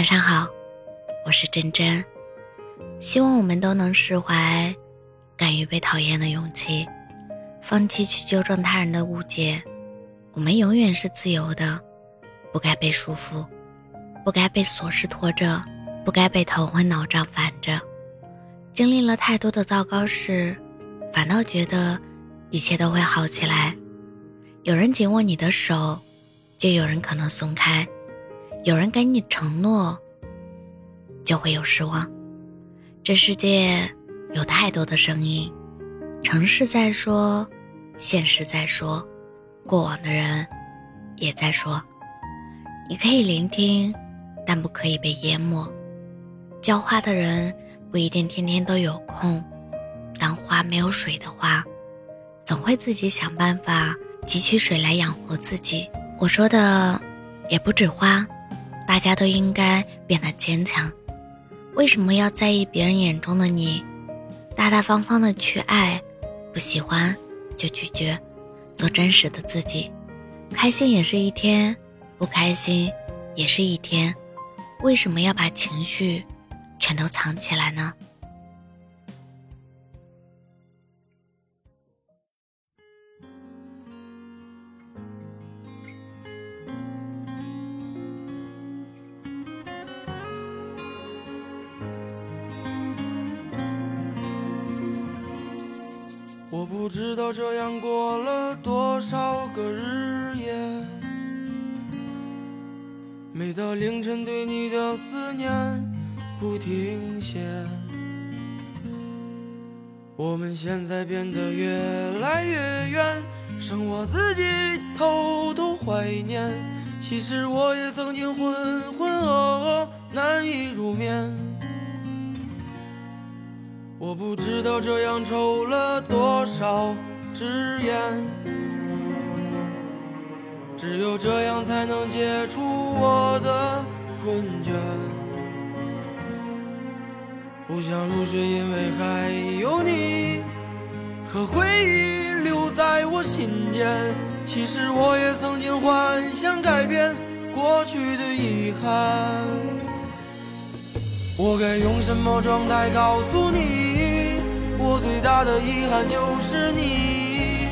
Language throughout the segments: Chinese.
晚上好，我是真真。希望我们都能释怀敢于被讨厌的勇气，放弃去纠正他人的误解。我们永远是自由的，不该被束缚，不该被琐事拖着，不该被头昏脑胀烦着。经历了太多的糟糕事，反倒觉得一切都会好起来。有人紧握你的手，就有人可能松开。有人给你承诺，就会有失望。这世界有太多的声音，城市在说，现实在说，过往的人也在说。你可以聆听，但不可以被淹没。浇花的人不一定天天都有空，当花没有水的话，总会自己想办法汲取水来养活自己。我说的也不止花。大家都应该变得坚强。为什么要在意别人眼中的你？大大方方的去爱，不喜欢就拒绝，做真实的自己。开心也是一天，不开心也是一天。为什么要把情绪全都藏起来呢？我不知道这样过了多少个日夜，每到凌晨对你的思念不停歇。我们现在变得越来越远，剩我自己偷偷怀念。其实我也曾经浑浑噩噩，难以入眠。我不知道这样抽了多少支烟，只有这样才能解除我的困倦。不想入睡，因为还有你和回忆留在我心间。其实我也曾经幻想改变过去的遗憾。我该用什么状态告诉你，我最大的遗憾就是你。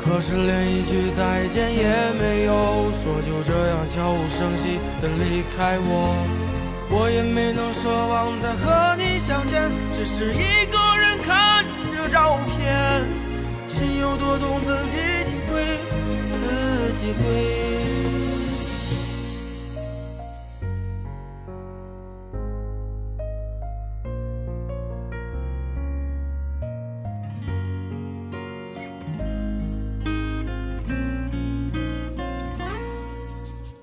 可是连一句再见也没有说，就这样悄无声息的离开我。我也没能奢望再和你相见，只是一个人看着照片，心有多痛自己体会，自己醉。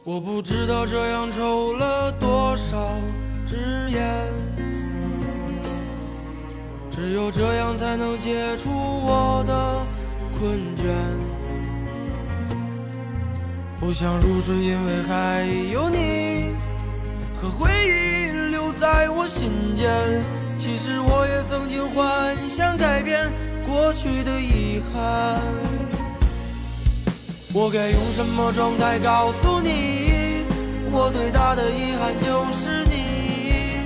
我不知道这样抽了多少支烟，只有这样才能解除我的困倦。不想入睡，因为还有你和回忆留在我心间。其实我也曾经幻想改变过去的遗憾。我该用什么状态告诉你，我最大的遗憾就是你。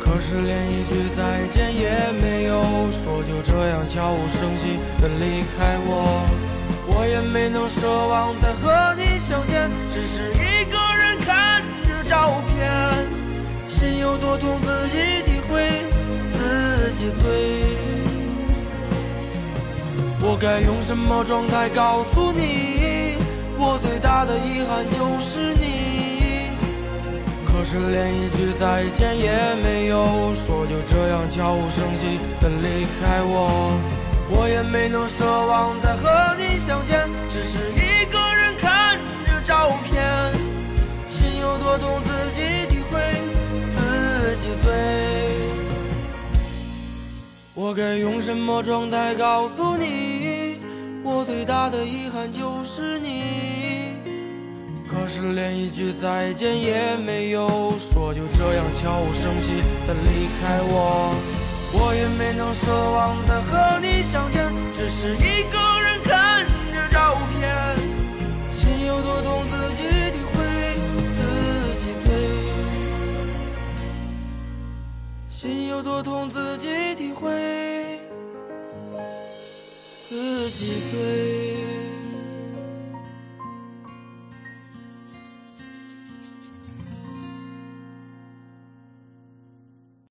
可是连一句再见也没有说，就这样悄无声息的离开我。我也没能奢望再和你相见，只是该用什么状态告诉你，我最大的遗憾就是你。可是连一句再见也没有说，就这样悄无声息的离开我。我也没能奢望再和你相见，只是一个人看着照片，心有多痛自己体会，自己醉。我该用什么状态告诉你，最大的遗憾就是你，可是连一句再见也没有说，就这样悄无声息的离开我，我也没能奢望再和你相见，只是一个人看着照片，心有多痛，自己体会，自己醉。心有多痛，自。几岁，